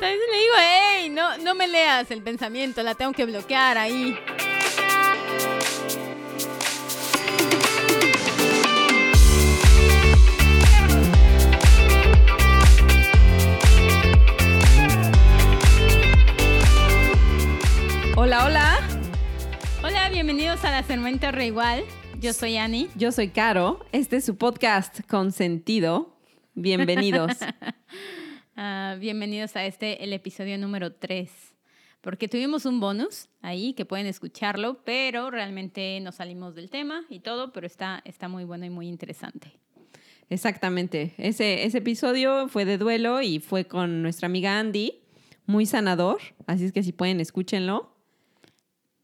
Entonces le digo, hey, no, no me leas el pensamiento, la tengo que bloquear ahí. Hola, hola. Hola, bienvenidos a la Sermenta Reigual. Yo soy Ani. Yo soy Caro. Este es su podcast con sentido. Bienvenidos. Ah, bienvenidos a este, el episodio número 3. Porque tuvimos un bonus ahí que pueden escucharlo, pero realmente nos salimos del tema y todo, pero está, está muy bueno y muy interesante. Exactamente. Ese, ese episodio fue de duelo y fue con nuestra amiga Andy. Muy sanador. Así es que si pueden, escúchenlo.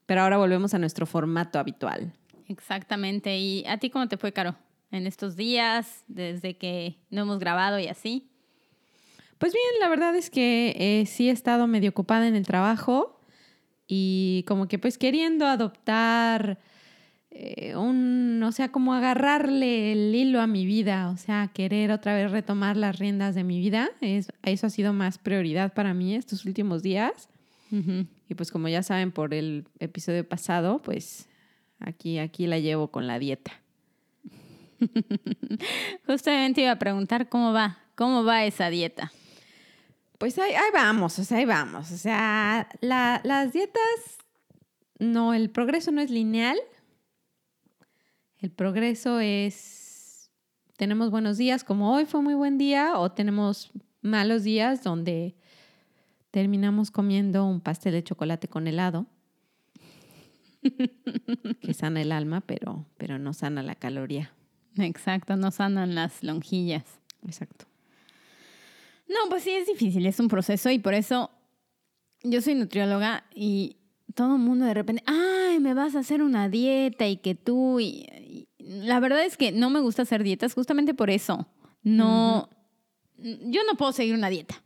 Pero ahora volvemos a nuestro formato habitual. Exactamente. ¿Y a ti cómo te fue, Caro? En estos días, desde que no hemos grabado y así. Pues bien, la verdad es que eh, sí he estado medio ocupada en el trabajo y como que pues queriendo adoptar eh, un, o sea, como agarrarle el hilo a mi vida, o sea, querer otra vez retomar las riendas de mi vida. Es, eso ha sido más prioridad para mí estos últimos días. Y pues como ya saben por el episodio pasado, pues aquí, aquí la llevo con la dieta. Justamente iba a preguntar cómo va, cómo va esa dieta. Pues ahí, ahí vamos, o sea, ahí vamos. O sea, la- las dietas, no, el progreso no es lineal. El progreso es, tenemos buenos días, como hoy fue muy buen día, o tenemos malos días donde terminamos comiendo un pastel de chocolate con helado, que sana el alma, pero, pero no sana la caloría. Exacto, no sanan las lonjillas. Exacto. No, pues sí es difícil, es un proceso y por eso yo soy nutrióloga y todo el mundo de repente, ay, me vas a hacer una dieta y que tú y, y la verdad es que no me gusta hacer dietas justamente por eso. No, yo no puedo seguir una dieta.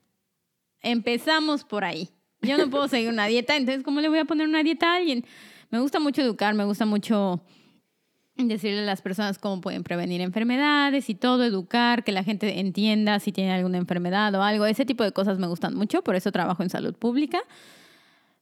Empezamos por ahí. Yo no puedo seguir una dieta, entonces ¿cómo le voy a poner una dieta a alguien? Me gusta mucho educar, me gusta mucho decirle a las personas cómo pueden prevenir enfermedades y todo, educar, que la gente entienda si tiene alguna enfermedad o algo. Ese tipo de cosas me gustan mucho, por eso trabajo en salud pública.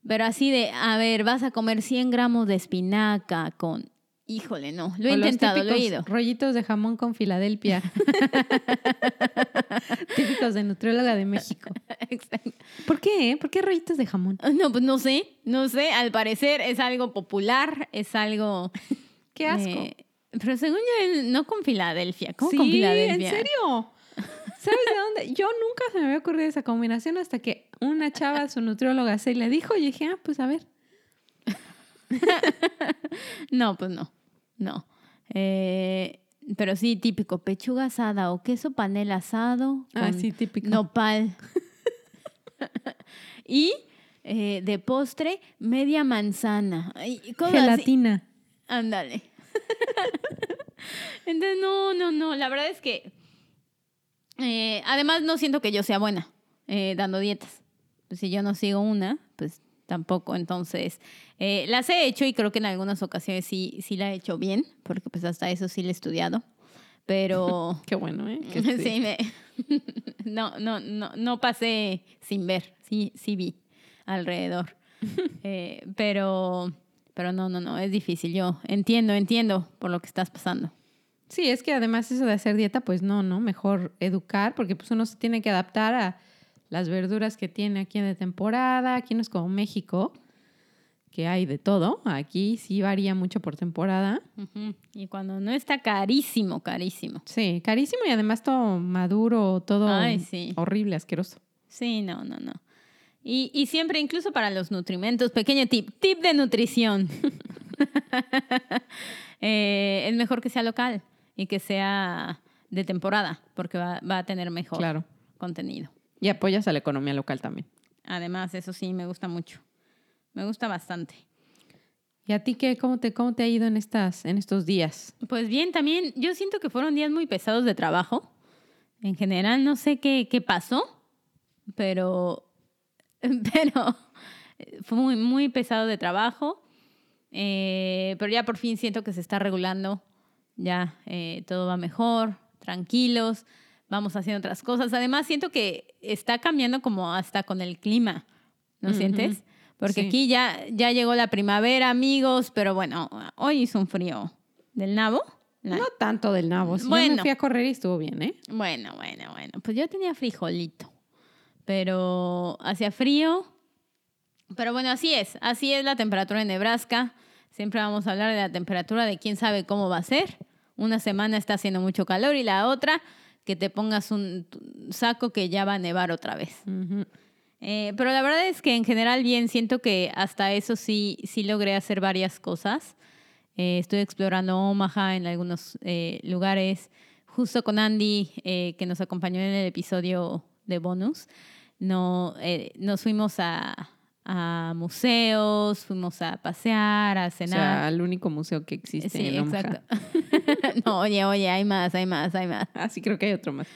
Pero así de, a ver, vas a comer 100 gramos de espinaca con... Híjole, no, lo he O los intentado, lo he ido. Rollitos de jamón con Filadelfia. típicos de nutrióloga de México. Exacto. ¿Por qué? eh? ¿Por qué rollitos de jamón? No, pues no sé, no sé, al parecer es algo popular, es algo... Qué asco. eh, pero según yo, no con Filadelfia, ¿cómo sí, con Filadelfia? ¿en serio? ¿Sabes de dónde? Yo nunca se me había ocurrido esa combinación hasta que una chava, su nutrióloga, se le dijo y dije, ah, pues a ver. No, pues no, no. Eh, pero sí, típico, pechuga asada o queso panela asado. Ah, sí, típico. Nopal. y eh, de postre, media manzana. Ay, así. Ándale. Entonces, no, no, no. La verdad es que. eh, además, no siento que yo sea buena eh, dando dietas. Pues si yo no sigo una, pues tampoco. Entonces, eh, las he hecho y creo que en algunas ocasiones sí, sí la he hecho bien, porque pues hasta eso sí la he estudiado. Pero. Qué bueno, ¿eh? Que sí, me. no, no, no, no pasé sin ver. Sí, sí vi alrededor. Eh, pero. Pero no, no, no, es difícil. Yo entiendo, entiendo por lo que estás pasando. Sí, es que además eso de hacer dieta, pues no, ¿no? Mejor educar, porque pues uno se tiene que adaptar a las verduras que tiene aquí de temporada. Aquí no es como México, que hay de todo. Aquí sí varía mucho por temporada. Y cuando no está carísimo, carísimo. Sí, carísimo y además todo maduro, todo Ay, sí. horrible, asqueroso. Sí, no, no, no. Y, y siempre, incluso para los nutrimentos, pequeño tip, tip de nutrición. Eh, es mejor que sea local y que sea de temporada, porque va, va a tener mejor Claro. contenido. Y apoyas a la economía local también. Además, eso sí, me gusta mucho. Me gusta bastante. ¿Y a ti qué? ¿Cómo te, cómo te ha ido en, estas, en estos días? Pues bien, también yo siento que fueron días muy pesados de trabajo. En general, no sé qué, qué pasó, pero, pero fue muy, muy pesado de trabajo. Eh, pero ya por fin siento que se está regulando. Ya eh, todo va mejor, tranquilos. vamos haciendo otras cosas. Además, siento que está cambiando como hasta con el clima, ¿no sientes? Porque Sí. aquí ya, ya llegó la primavera, amigos, pero bueno, hoy hizo un frío del nabo. Nah. No tanto del nabo. Si Yo Bueno. me fui a correr y estuvo bien, ¿eh? Bueno, bueno, bueno. Pues yo tenía frijolito, pero hacía frío. Pero bueno, así es. Así es la temperatura en Nebraska. Siempre vamos a hablar de la temperatura de quién sabe cómo va a ser. Una semana está haciendo mucho calor y la otra que te pongas un saco que ya va a nevar otra vez. Eh, pero la verdad es que en general bien, siento que hasta eso sí, sí logré hacer varias cosas. Eh, estoy explorando Omaha en algunos eh, lugares. Justo con Andy, que nos acompañó en el episodio de bonus, no, eh, nos fuimos a, a museos, fuimos a pasear, a O sea, cenar. al único museo que existe sí, en Omaha. exacto. no, oye, oye, hay más, hay más, hay más. Ah, sí, creo que hay otro más.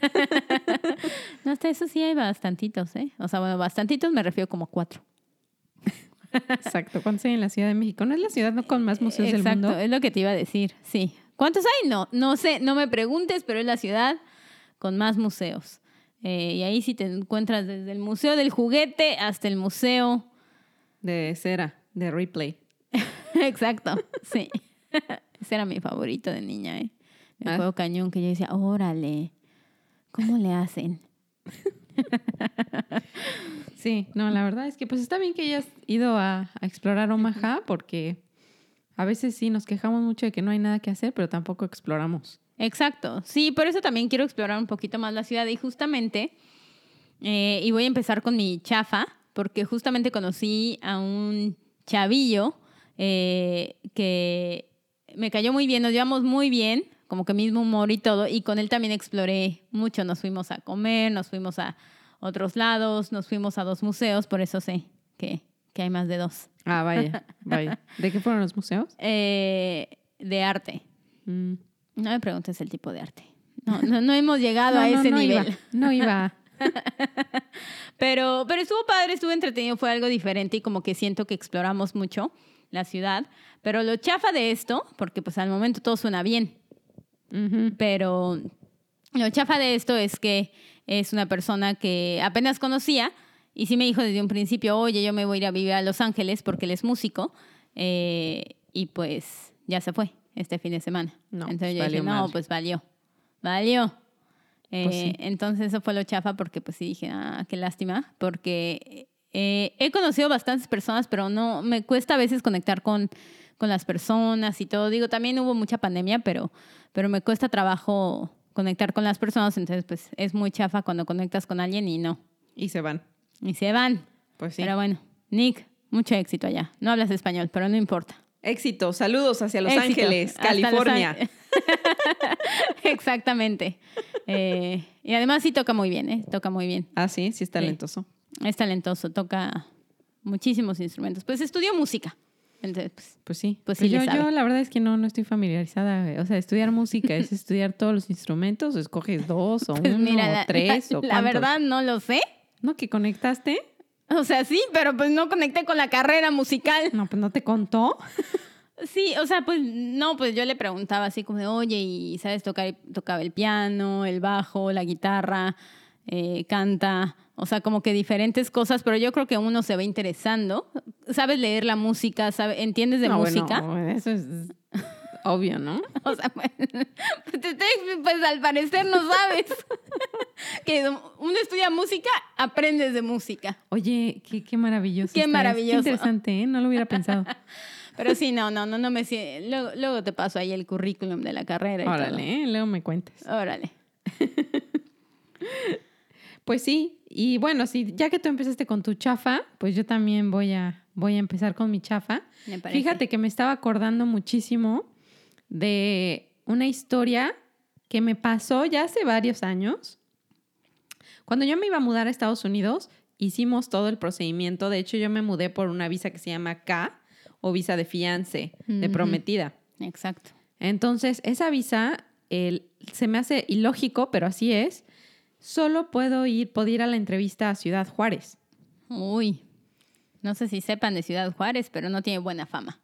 No, hasta eso sí hay bastantitos, ¿eh? O sea, bueno, bastantitos me refiero como cuatro. Exacto. ¿Cuántos hay en la Ciudad de México? ¿No es la ciudad con más museos Exacto, del mundo? es lo que te iba a decir, sí. ¿Cuántos hay? No, no sé, no me preguntes, pero es la ciudad con más museos. Eh, y ahí sí te encuentras desde el Museo del Juguete hasta el Museo. De cera, de replay. Exacto, sí. Ese era mi favorito de niña, ¿eh? Me Ah. acuerdo cañón que yo decía, órale, ¿cómo le hacen? Sí, no, la verdad es que pues está bien que hayas ido a, a explorar Omaha porque a veces sí nos quejamos mucho de que no hay nada que hacer, pero tampoco exploramos. Exacto, sí, por eso también quiero explorar un poquito más la ciudad y justamente, eh, y voy a empezar con mi chafa, porque justamente conocí a un chavillo eh, que me cayó muy bien, nos llevamos muy bien, como que mismo humor y todo, y con él también exploré mucho, nos fuimos a comer, nos fuimos a otros lados, nos fuimos a dos museos, por eso sé que, que hay más de dos, Ah, vaya, vaya. ¿De qué fueron los museos? Eh, de arte. Mm. No me preguntes el tipo de arte. No, no, no hemos llegado No, a ese no nivel. Iba, no iba. Pero, pero estuvo padre, estuvo entretenido, fue algo diferente y como que siento que exploramos mucho la ciudad. Pero lo chafa de esto, porque pues al momento todo suena bien, pero lo chafa de esto es que es una persona que apenas conocía y sí me dijo desde un principio, oye, yo me voy a ir a vivir a Los Ángeles porque él es músico eh, y pues ya se fue este fin de semana. No, Entonces pues yo dije, no, madre". pues valió, valió. Pues Eh, sí. Entonces eso fue lo chafa porque pues sí dije, ah, qué lástima, porque eh, he conocido bastantes personas, pero no, me cuesta a veces conectar con, con las personas y todo. Digo, también hubo mucha pandemia, pero, pero me cuesta trabajo conectar con las personas, entonces pues es muy chafa cuando conectas con alguien y no, Y se van. y se van. Pues sí. Pero bueno, Nick, mucho éxito allá. No hablas español, pero no importa. Éxito. Saludos hacia Los Éxito. Ángeles, Los California. Exactamente. Eh, y además sí toca muy bien, ¿eh? Toca muy bien. Ah, sí, sí es talentoso. Es talentoso, toca muchísimos instrumentos. Pues estudió música. Entonces, pues, Pues sí. Pues Pues sí yo, yo la verdad es que no, no estoy familiarizada. O sea, estudiar música es estudiar todos los instrumentos, o escoges dos o pues uno mira, o la, tres la- o la cuántos. verdad no lo sé. ¿No que conectaste? O sea, sí, pero pues no conecté con la carrera musical. No, pues no te contó. Sí, o sea, pues no, pues yo le preguntaba así como de, oye, ¿y sabes tocar? Tocaba el piano, el bajo, la guitarra, eh, canta, o sea, como que diferentes cosas, pero yo creo que uno se va interesando. ¿Sabes leer la música? ¿Sabe, ¿Entiendes de No, música? Bueno, eso es obvio, ¿no? O sea, pues, pues, pues, al parecer no sabes. que uno estudia música, aprendes de música. Oye, qué, qué maravilloso. Qué maravilloso. Qué interesante, ¿eh? No lo hubiera pensado. Pero sí, no, no, no, no me luego, luego te paso ahí el currículum de la carrera. y todo. Órale, ¿eh? luego me cuentas. Órale. Pues sí, y bueno, sí, ya que tú empezaste con tu chafa, pues yo también voy a, voy a empezar con mi chafa. Me parece. Fíjate que me estaba acordando muchísimo de una historia que me pasó ya hace varios años. Cuando yo me iba a mudar a Estados Unidos, hicimos todo el procedimiento. De hecho, yo me mudé por una visa que se llama K o visa de fiance, de prometida. Exacto. Entonces, esa visa el- se me hace ilógico, pero así es. Solo puedo ir, puedo ir a la entrevista a Ciudad Juárez. Uy. No sé si sepan de Ciudad Juárez, pero no tiene buena fama.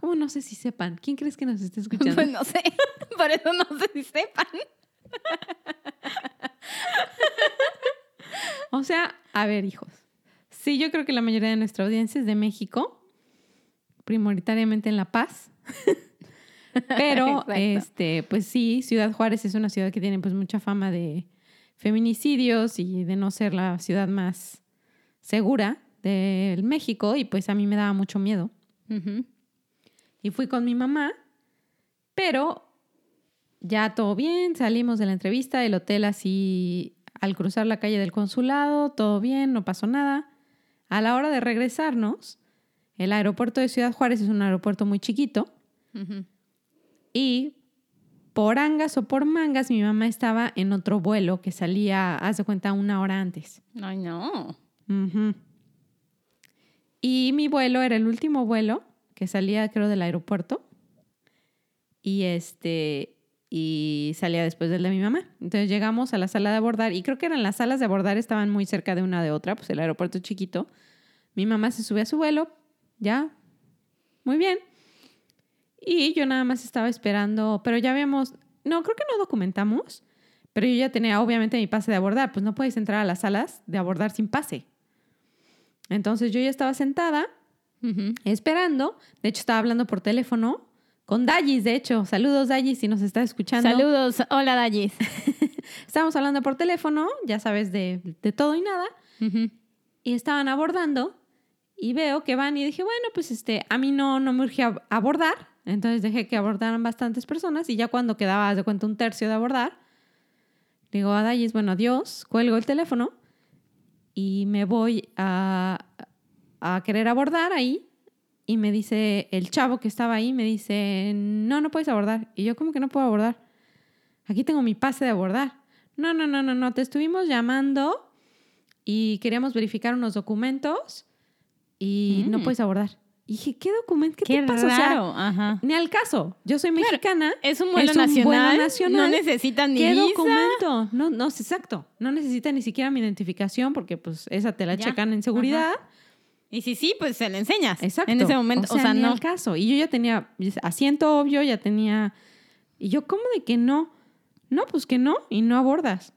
¿Cómo no sé si sepan? ¿Quién crees que nos está escuchando? Pues no sé. Por eso no sé si sepan. o sea, a ver, hijos. Sí, yo creo que la mayoría de nuestra audiencia es de México, prioritariamente en La Paz. Pero, este, pues sí, Ciudad Juárez es una ciudad que tiene pues mucha fama de feminicidios y de no ser la ciudad más segura del México y pues a mí me daba mucho miedo. Y fui con mi mamá, pero ya todo bien, salimos de la entrevista, el hotel así, al cruzar la calle del consulado, todo bien, no pasó nada. A la hora de regresarnos, el aeropuerto de Ciudad Juárez es un aeropuerto muy chiquito y por angas o por mangas mi mamá estaba en otro vuelo que salía, haz de cuenta, una hora antes. Ay, no. Y mi vuelo era el último vuelo que salía, creo, del aeropuerto. Y este. Y salía después del de mi mamá. Entonces llegamos a la sala de abordar. Y creo que eran las salas de abordar, estaban muy cerca de una de otra, pues el aeropuerto es chiquito. Mi mamá se sube a su vuelo. Ya. Muy bien. Y yo nada más estaba esperando. Pero ya habíamos. No, creo que no documentamos. Pero yo ya tenía, obviamente, mi pase de abordar. Pues no puedes entrar a las salas de abordar sin pase. Entonces yo ya estaba sentada Ujú. esperando. De hecho, estaba hablando por teléfono con Dallis, de hecho. Saludos, Dallis, si nos está escuchando. Saludos. Hola, Dallis. Estábamos hablando por teléfono, ya sabes, de, de todo y nada. Ujú. Y estaban abordando y veo que van y dije, bueno, pues este, a mí no, no me urgía ab- abordar. Entonces dejé que abordaran bastantes personas y ya cuando quedaba, de cuenta, un tercio de abordar, digo a Dallis, bueno, adiós, cuelgo el teléfono y me voy a, a querer abordar ahí y me dice el chavo que estaba ahí, me dice, no, no puedes abordar. Y yo, ¿cómo que no puedo abordar? Aquí tengo mi pase de abordar. No, no, no, no, no, te estuvimos llamando y queríamos verificar unos documentos y no Mm. puedes abordar. Y dije, ¿qué documento? ¿Qué, Qué te pasa? O sea, raro. Ajá. ni al caso. Yo soy mexicana. Es un vuelo, es un nacional, vuelo nacional. No necesitan ni ¿Qué visa. documento? No, no, exacto. No necesita ni siquiera mi identificación porque pues esa te la Ya. checan en seguridad. Y si sí, pues se le enseñas. Exacto. En ese momento, o sea, ni no. al caso. Y yo ya tenía asiento obvio, ya tenía... Y yo, ¿cómo de que no? No, pues que no, y no abordas.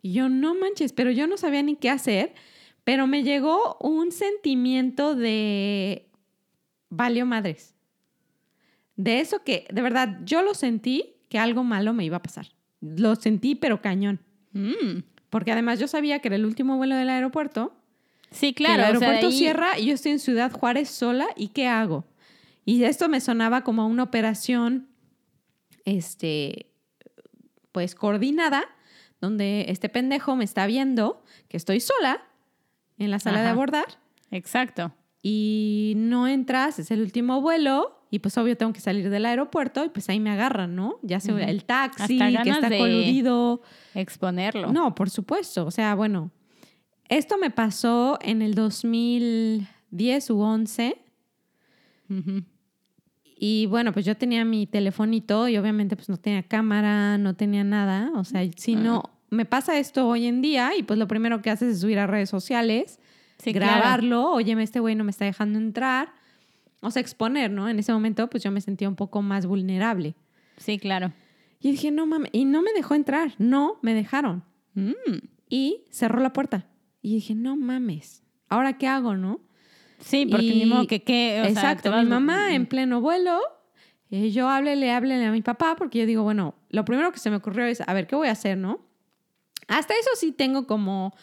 Y yo, no manches, pero yo no sabía ni qué hacer, pero me llegó un sentimiento de... Valió madres. De eso que, de verdad, yo lo sentí que algo malo me iba a pasar. Lo sentí, pero cañón. Mm. Porque además yo sabía que era el último vuelo del aeropuerto Sí, que claro. el o sea, de aeropuerto ahí- cierra y yo estoy en Ciudad Juárez sola y ¿qué hago? Y esto me sonaba como una operación, este, pues coordinada, donde este pendejo me está viendo que estoy sola en la sala de abordar Exacto. y no entras, es el último vuelo y pues obvio tengo que salir del aeropuerto y pues ahí me agarran, ¿no? Ya sea Ujú. el taxi que está coludido. Exponerlo. No, por supuesto. O sea, bueno, esto me pasó en el 2010 u 11 Ujú. y bueno, pues yo tenía mi telefonito y obviamente pues no tenía cámara, no tenía nada. O sea, si no, me pasa esto hoy en día y pues lo primero que haces es subir a redes sociales, Sí, claro. grabarlo, oye, este güey no me está dejando entrar. O sea, exponer, ¿no? En ese momento pues yo me sentía un poco más vulnerable. Sí, claro. Y dije, no mames, y no me dejó entrar, no me dejaron. Mm. y cerró la puerta. Y dije, no mames, ¿ahora qué hago, no? Sí, porque Y- ni modo que qué. o sea, Exacto, te mi mamá en pleno vuelo, eh, yo háblele, háblele a mi papá, porque yo digo, bueno, lo primero que se me ocurrió es, a ver, ¿qué voy a hacer, no? Hasta eso sí tengo como,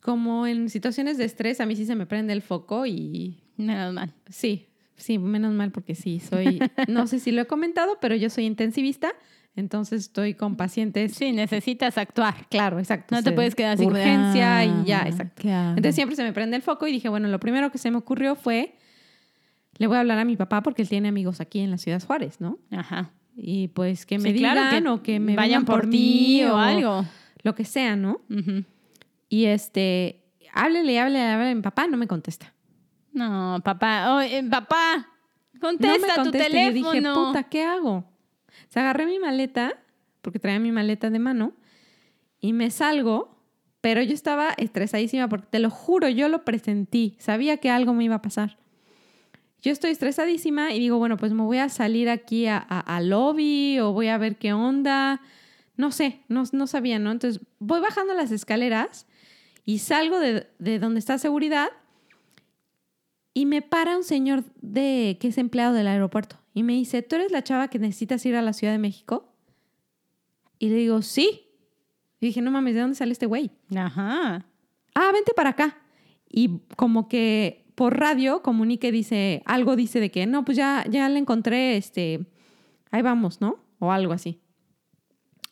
como en situaciones de estrés, a mí sí se me prende el foco y Menos mal. sí, sí, menos mal porque sí, soy, no sé si lo he comentado, pero yo soy intensivista, entonces estoy con pacientes Sí, necesitas actuar. Claro, exacto. No te puedes quedar de, Urgencia y ya, "Ah, exacto. ¿qué hago?". Entonces siempre se me prende el foco y dije, bueno, lo primero que se me ocurrió fue, le voy a hablar a mi papá porque él tiene amigos aquí en la ciudad Juárez, ¿no? Ajá. Y pues que me Sí, claro, digan que o que me vayan por por ti mí o algo. Lo que sea, ¿no? Ujú. Y este, háblele, háblele, háblele a mi papá, no me contesta. No, papá. Oh, eh, papá, contesta no me tu. Y teléfono. Yo dije, puta, ¿qué hago? O sea, agarré mi maleta, porque traía mi maleta de mano, y me salgo, pero yo estaba estresadísima porque te lo juro, yo lo presentí, sabía que algo me iba a pasar. Yo estoy estresadísima y digo, bueno, pues me voy a salir aquí a, a- al lobby o voy a ver qué onda. No sé, no, no sabía, ¿no? Entonces voy bajando las escaleras y salgo de, de donde está seguridad y me para un señor de, que es empleado del aeropuerto y me dice, ¿tú eres la chava que necesitas ir a la Ciudad de México? Y le digo, sí. Y dije, no mames, ¿de dónde sale este güey? Ajá. Ah, vente para acá. Y como que por radio comunique, dice, algo dice de que, no, pues ya, ya le encontré, este, ahí vamos, ¿no? O algo así.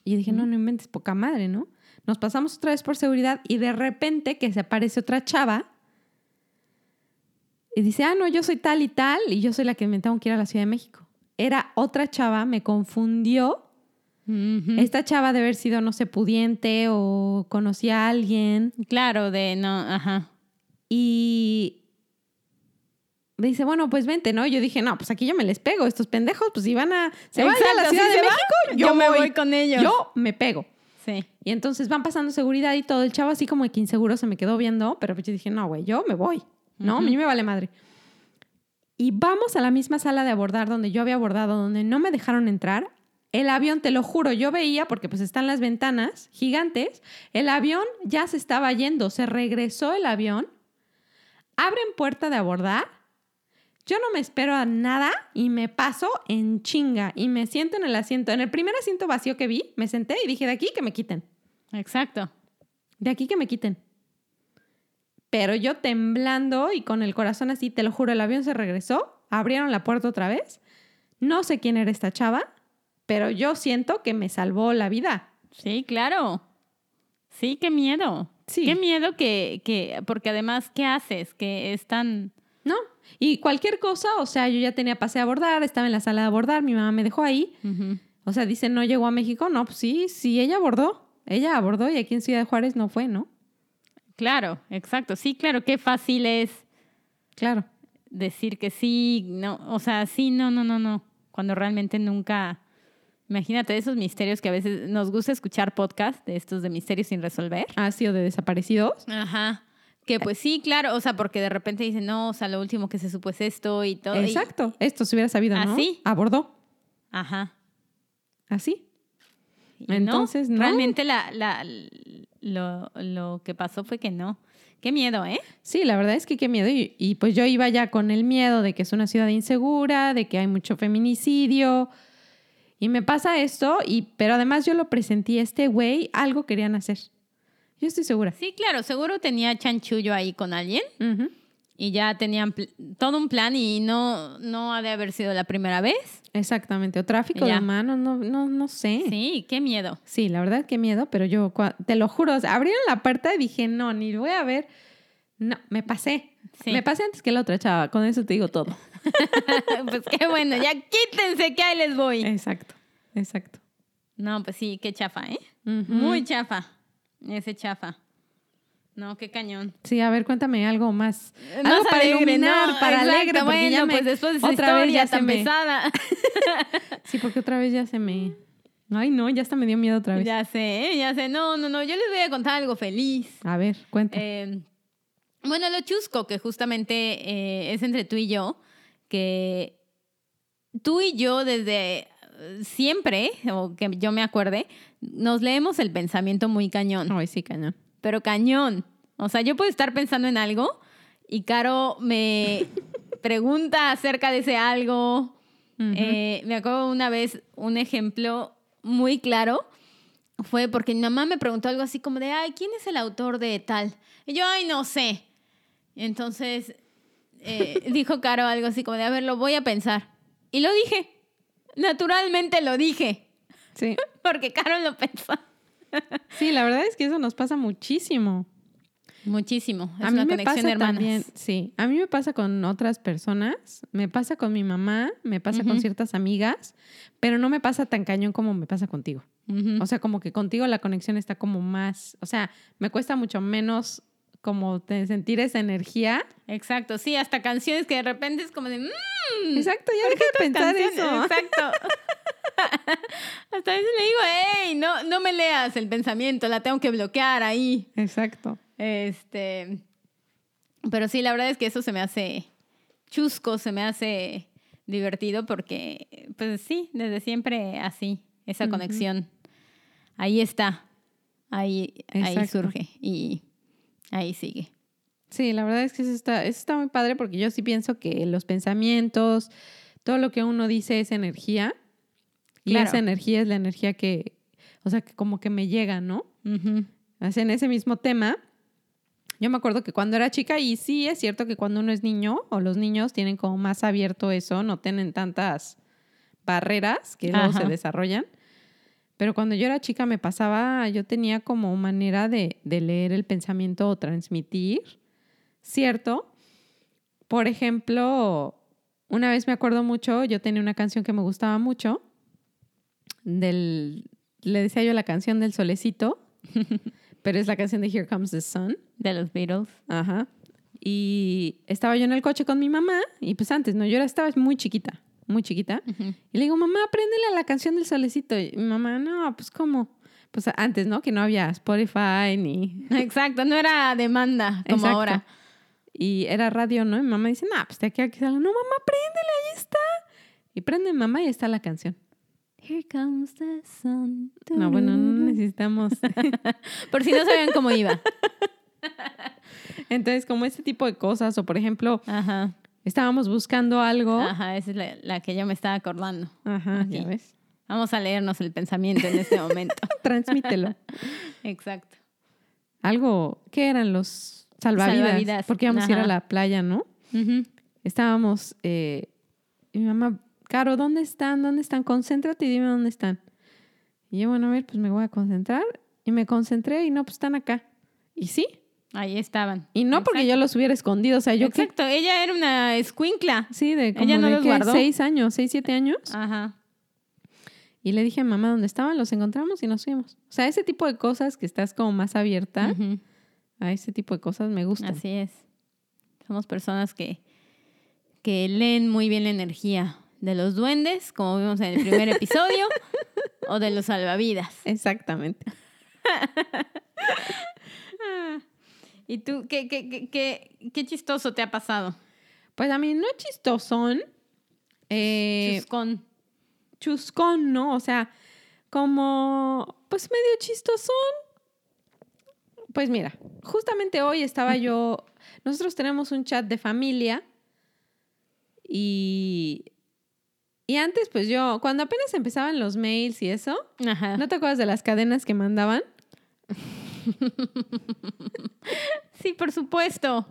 Y dije, no, no inventes, poca madre, ¿no? Nos pasamos otra vez por seguridad y de repente que se aparece otra chava y dice, ah, no, yo soy tal y tal y yo soy la que me tengo que ir a la Ciudad de México. Era otra chava, me confundió. Ujú. Esta chava de haber sido, no sé, pudiente o conocía a alguien. Claro, de no, ajá. Y me dice, bueno, pues vente, ¿no? Yo dije, no, pues aquí yo me les pego. Estos pendejos, pues si van a, se van a la Ciudad si de van, México, yo me voy con ellos. Yo me pego. Sí. Y entonces van pasando seguridad y todo. El chavo así como que inseguro se me quedó viendo, pero pues yo dije, no, güey, yo me voy. No, a mí me vale madre. Y vamos a la misma sala de abordar donde yo había abordado, donde no me dejaron entrar. El avión, te lo juro, yo veía, porque pues están las ventanas gigantes, el avión ya se estaba yendo, se regresó el avión, abren puerta de abordar, yo no me espero a nada y me paso en chinga y me siento en el asiento, en el primer asiento vacío que vi, me senté y dije, de aquí que me quiten. Exacto. De aquí que me quiten. Pero yo temblando y con el corazón así, te lo juro, el avión se regresó, abrieron la puerta otra vez. No sé quién era esta chava, pero yo siento que me salvó la vida. Sí, claro. Sí, qué miedo. Sí. Qué miedo que, que, porque además, ¿qué haces? Que es tan... ¿No? Y cualquier cosa, o sea, yo ya tenía pase a abordar, estaba en la sala de abordar, mi mamá me dejó ahí. O sea, dice, no llegó a México. No, pues sí, sí, ella abordó. Ella abordó y aquí en Ciudad de Juárez no fue, ¿no? Claro, exacto. Sí, claro, qué fácil es Claro. decir que sí, no, o sea, sí, no, no, no, no, cuando realmente nunca, imagínate esos misterios que a veces nos gusta escuchar podcast de estos de misterios sin resolver. Ha sido de desaparecidos. Ajá. Que pues sí, claro, o sea, porque de repente dicen, no, o sea, lo último que se supo es esto y todo. y- Exacto. Esto se hubiera sabido, ¿no? ¿Así? Abordó. Ajá. Así. Entonces, no. Realmente la, la, lo, lo que pasó fue que no. Qué miedo, ¿eh? Sí, la verdad es que qué miedo. Y, y, pues yo iba ya con el miedo de que es una ciudad insegura, de que hay mucho feminicidio. Y me pasa esto, y, pero además yo lo presentí, este güey, algo querían hacer. Yo estoy segura. Sí, claro, seguro tenía chanchullo ahí con alguien Ujú. Y ya tenían todo un plan y no, no ha de haber sido la primera vez. Exactamente. O tráfico de humanos, no, no, no sé. Sí. Sí, qué miedo. la verdad, qué miedo, pero yo, te lo juro, abrieron la puerta y dije, no, ni voy a ver. No, me pasé. Sí. Me pasé antes que la otra chava, con eso te digo todo. pues qué bueno, ya quítense que ahí les voy. Exacto, exacto. No, pues sí, qué chafa, ¿eh? Muy chafa. Ese chafa. No, qué cañón. Sí, a ver, cuéntame algo más. Más algo para alegre, iluminar, ¿no? para Exacto, alegre, porque bueno, ya me- pues después de esa otra vez ya se tan me- pesada. Sí, porque otra vez ya se me... Ay, no, ya hasta me dio miedo otra vez. ya sé, ¿eh? ya sé. No, no, no, yo les voy a contar algo feliz. A ver, cuenta. Eh, bueno, lo chusco, que justamente eh, es entre tú y yo, que tú y yo desde eh, siempre, o que yo me acuerde, nos leemos el pensamiento muy cañón, Ay, sí, cañón. Pero cañón. O sea, yo puedo estar pensando en algo y Caro me pregunta acerca de ese algo. Eh, me acuerdo una vez un ejemplo muy claro fue porque mi mamá me preguntó algo así como de, ay, ¿quién es el autor de tal? Y yo, ay, no sé. Entonces eh, dijo Caro algo así como de, a ver, lo voy a pensar. Y lo dije. Naturalmente lo dije. Sí. Porque Caro lo pensó. sí, la verdad es que eso nos pasa muchísimo. Muchísimo. Es a mí una me conexión pasa hermanas. también, sí, a mí me pasa con otras personas, me pasa con mi mamá, me pasa con ciertas amigas, pero no me pasa tan cañón como me pasa contigo. O sea, como que contigo la conexión está como más, o sea, me cuesta mucho menos como sentir esa energía. Exacto, sí, hasta canciones que de repente es como de... "Mm, Exacto, ya deja de pensar canciones". eso. Exacto. hasta a veces le digo, hey, no, no me leas el pensamiento, la tengo que bloquear ahí. Exacto. Este, pero sí, la verdad es que eso se me hace chusco, se me hace divertido porque, pues sí, desde siempre así, esa conexión ahí está. Ahí, ahí surge y ahí sigue. Sí, la verdad es que eso está, eso está muy padre porque yo sí pienso que los pensamientos, todo lo que uno dice es energía. Y Claro. esa energía es la energía que, o sea, que como que me llega, ¿no? Así, en ese mismo tema, yo me acuerdo que cuando era chica, y sí es cierto que cuando uno es niño, o los niños tienen como más abierto eso, no tienen tantas barreras que luego Ajá. se desarrollan. Pero cuando yo era chica me pasaba, yo tenía como manera de, de leer el pensamiento o transmitir, ¿cierto? Por ejemplo, una vez me acuerdo mucho, yo tenía una canción que me gustaba mucho, del, le decía yo la canción del solecito, pero es la canción de Here Comes the Sun. De los Beatles. Ajá. Y estaba yo en el coche con mi mamá, y pues antes, ¿no? Yo estaba muy chiquita, muy chiquita. Y le digo, mamá, apréndele a la canción del solecito. Y mi mamá, no, pues ¿cómo? Pues antes, ¿no? Que no había Spotify ni... Exacto, no era demanda como Exacto. ahora. Y era radio, ¿no? Y mi mamá dice, no, pues de aquí a aquí salgo. No, mamá, préndele, ahí está. Y prende mi mamá y está la canción. Here comes the sun. No, bueno, no necesitamos. Por si no sabían cómo iba. Entonces, como este tipo de cosas, o por ejemplo, Ajá. estábamos buscando algo. Ajá, esa es la, la que yo me estaba acordando. Ajá, Aquí. ya ves. Vamos a leernos el pensamiento en este momento. Transmítelo. Exacto. algo, ¿qué eran los salvavidas? Salvavidas, Porque íbamos a ir a la playa, ¿no? Estábamos, eh, mi mamá, Caro, ¿dónde están? ¿Dónde están? Concéntrate y dime dónde están. Y yo, bueno, a ver, pues me voy a concentrar. Y me concentré y no, pues están acá. Y sí. Ahí estaban. Y no porque yo los hubiera escondido, o sea, yo que Exacto, ella era una escuincla. sí, de como Ella no de los guardó. seis años, seis, siete años. Ajá. Y le dije a mamá dónde estaban, los encontramos y nos fuimos. O sea, ese tipo de cosas que estás como más abierta a ese tipo de cosas me gustan. Así es. Somos personas que, que leen muy bien la energía de los duendes, como vimos en el primer episodio, o de los salvavidas. Exactamente. ¿Y tú qué, qué, qué, qué, qué chistoso te ha pasado? Pues a mí no chistosón, eh, Chuscón. chuscón, ¿no? O sea, como, pues medio chistosón. Pues mira, justamente hoy estaba yo, nosotros tenemos un chat de familia y, y antes pues yo, cuando apenas empezaban los mails y eso, Ajá. ¿no te acuerdas de las cadenas que mandaban? Sí, por supuesto.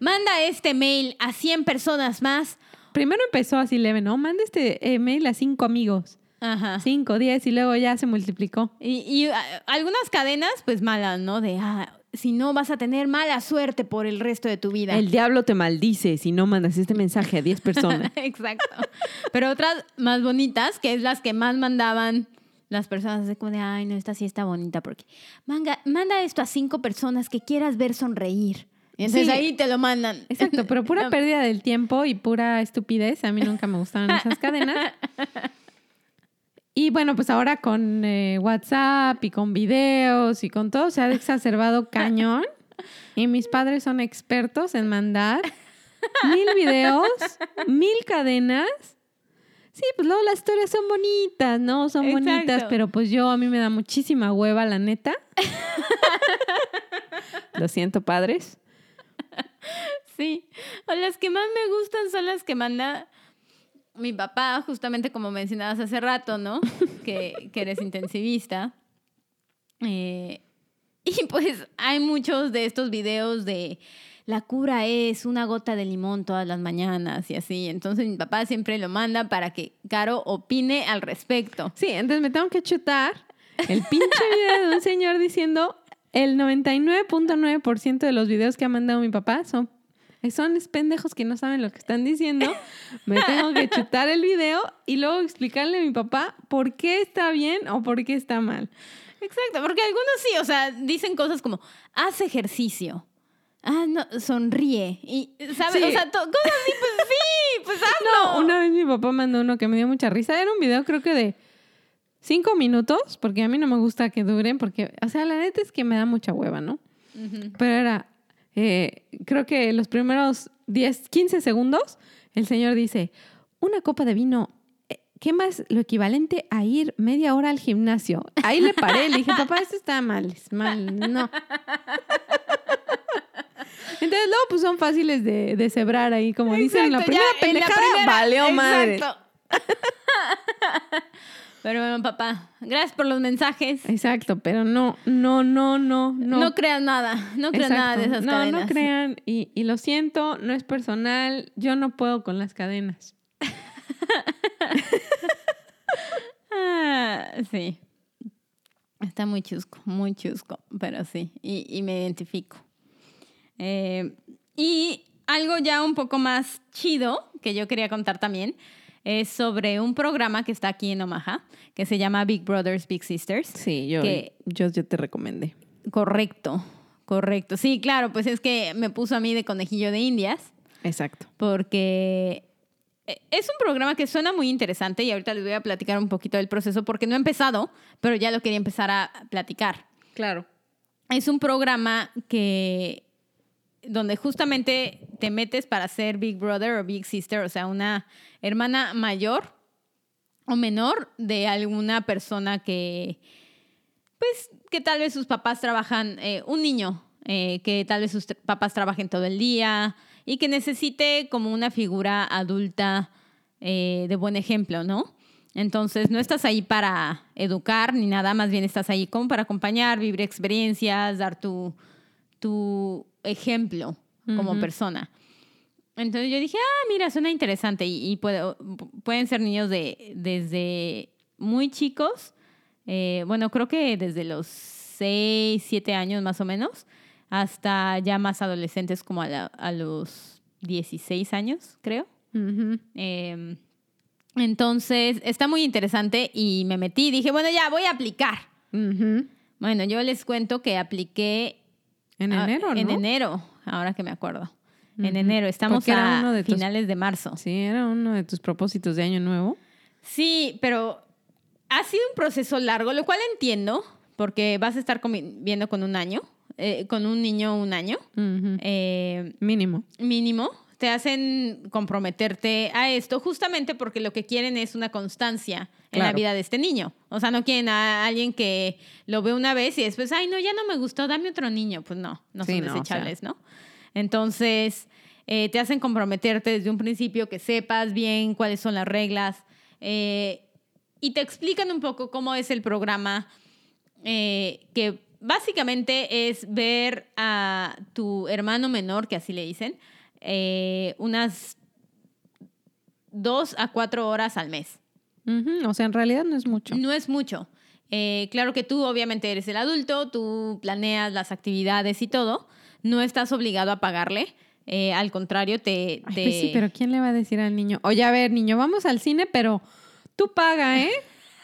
Manda este mail a 100 personas más. Primero empezó así leve, ¿no? Manda este eh, mail a cinco amigos, Ajá. cinco, diez y luego ya se multiplicó. Y, y, algunas cadenas, pues malas, ¿no? De, ah, si no vas a tener mala suerte por el resto de tu vida. El diablo te maldice si no mandas este mensaje a 10 personas. Exacto. Pero otras más bonitas, que es las que más mandaban las personas, así como de, ay, no, esta sí está bonita, porque manga, manda esto a cinco personas que quieras ver sonreír. Y entonces Sí. ahí te lo mandan. Exacto, pero pura pérdida del tiempo y pura estupidez. A mí nunca me gustaban esas cadenas. Y bueno, pues ahora con eh, WhatsApp y con videos y con todo se ha exacerbado cañón. Y mis padres son expertos en mandar mil videos, mil cadenas. Sí, pues luego las historias son bonitas, ¿no? Son Exacto. bonitas, pero pues yo a mí me da muchísima hueva, la neta. Lo siento, padres. Sí. O las que más me gustan son las que manda mi papá, justamente como mencionabas hace rato, ¿no? que, que eres intensivista. Eh, y pues hay muchos de estos videos de la cura es una gota de limón todas las mañanas y así. Entonces mi papá siempre lo manda para que Caro opine al respecto. Sí, entonces me tengo que chutar el pinche video de un señor diciendo el 99.9% de los videos que ha mandado mi papá son, son pendejos que no saben lo que están diciendo. Me tengo que chutar el video y luego explicarle a mi papá por qué está bien o por qué está mal. Exacto, porque algunos sí, o sea, dicen cosas como, haz ejercicio. Ah, no, sonríe. Y, ¿sabes? Sí. O sea, cosas así, pues sí, pues hazlo. No, una vez mi papá mandó uno que me dio mucha risa. Era un video creo que de cinco minutos, porque a mí no me gusta que duren, porque, o sea, la neta es que me da mucha hueva, ¿no? Pero era, eh, creo que los primeros 10, 15 segundos, el señor dice, una copa de vino eh, ¿qué más lo equivalente a ir media hora al gimnasio? Ahí le paré, le dije, papá, esto está mal, es mal, no. Entonces, luego, pues son fáciles de, de cebrar ahí, como dicen, en la Exacto, ya, primera en la pendejada, primera- valió madre. Pero bueno, papá, gracias por los mensajes. Exacto, pero no, no, no, no, no. No, creas nada, no creas nada de esas no, cadenas. No crean, y, y lo siento, no es personal, yo no puedo con las cadenas. Ah, sí. Está muy chusco, muy chusco, pero sí, y, y me identifico. Eh, y algo ya un poco más chido que yo quería contar también es sobre un programa que está aquí en Omaha, que se llama Big Brothers, Big Sisters. Sí, yo, Que- yo, yo te recomendé. Correcto, correcto. Sí, claro, pues es que me puso a mí de conejillo de indias. Exacto. porque eh, es un programa que suena muy interesante y ahorita les voy a platicar un poquito del proceso porque no he empezado, pero ya lo quería empezar a platicar. Claro. Es un programa que donde justamente te metes para ser Big Brother o Big Sister, o sea, una hermana mayor o menor de alguna persona que, pues, que tal vez sus papás trabajan, eh, un niño eh, que tal vez sus papás trabajen todo el día y que necesite como una figura adulta eh, de buen ejemplo, ¿no? Entonces, no estás ahí para educar ni nada, más bien estás ahí como para acompañar, vivir experiencias, dar tu, tu ejemplo como Ujú. persona. Entonces yo dije, ah, mira, suena interesante y, y pueden ser niños de, desde muy chicos, eh, bueno, creo que desde los 6, 7 años más o menos, hasta ya más adolescentes como a, la- a los 16 años, creo. Ujú. Eh, entonces, está muy interesante y me metí, dije, bueno, ya voy a aplicar. Ujú. Bueno, yo les cuento que apliqué En Ah, enero, ¿no? En enero, ahora que me acuerdo. En enero, estamos Porque a uno de tus- finales de marzo. Sí, era uno de tus propósitos de año nuevo. Sí, pero ha sido un proceso largo, lo cual entiendo, porque vas a estar conviviendo con un año, eh, con un niño un año eh, Mínimo. mínimo. Te hacen comprometerte a esto justamente porque lo que quieren es una constancia en la Claro. vida de este niño. O sea, no quieren a alguien que lo ve una vez y después, ay, no, ya no me gustó, dame otro niño. Pues no, no Sí, son no, o sea. desechables, ¿no? Entonces, eh, te hacen comprometerte desde un principio, que sepas bien cuáles son las reglas eh, y te explican un poco cómo es el programa, eh, que básicamente es ver a tu hermano menor, que así le dicen, eh, unas dos a cuatro horas al mes. O sea, en realidad no es mucho. No es mucho. Eh, claro que tú obviamente eres el adulto, tú planeas las actividades y todo. No estás obligado a pagarle. Eh, al contrario, te... Ay, te- pues sí, pero ¿quién le va a decir al niño? Oye, a ver, niño, vamos al cine, pero tú paga, ¿eh?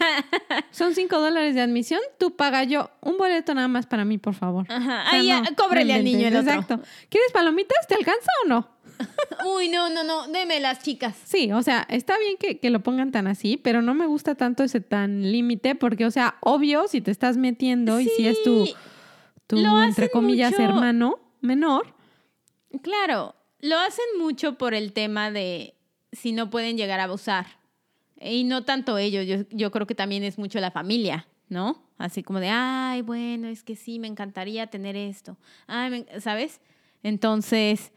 Son cinco dólares de admisión, tú paga yo. Un boleto nada más para mí, por favor. Ajá. O sea, no, cóbrele no al niño el otro. Exacto. ¿Quieres palomitas? ¿Te alcanza o no? Uy, no, no, no, deme las chicas. Sí, o sea, está bien que, que lo pongan tan así, pero no me gusta tanto ese tan límite, porque, o sea, obvio, si te estás metiendo y si es tu, tu lo entre comillas, mucho. hermano menor, Claro, lo hacen mucho por el tema de si no pueden llegar a abusar. Y no tanto ellos, yo, yo creo que también es mucho la familia, ¿no? Así como de, ay, bueno, es que sí, me encantaría tener esto. Ay, ¿sabes? Entonces,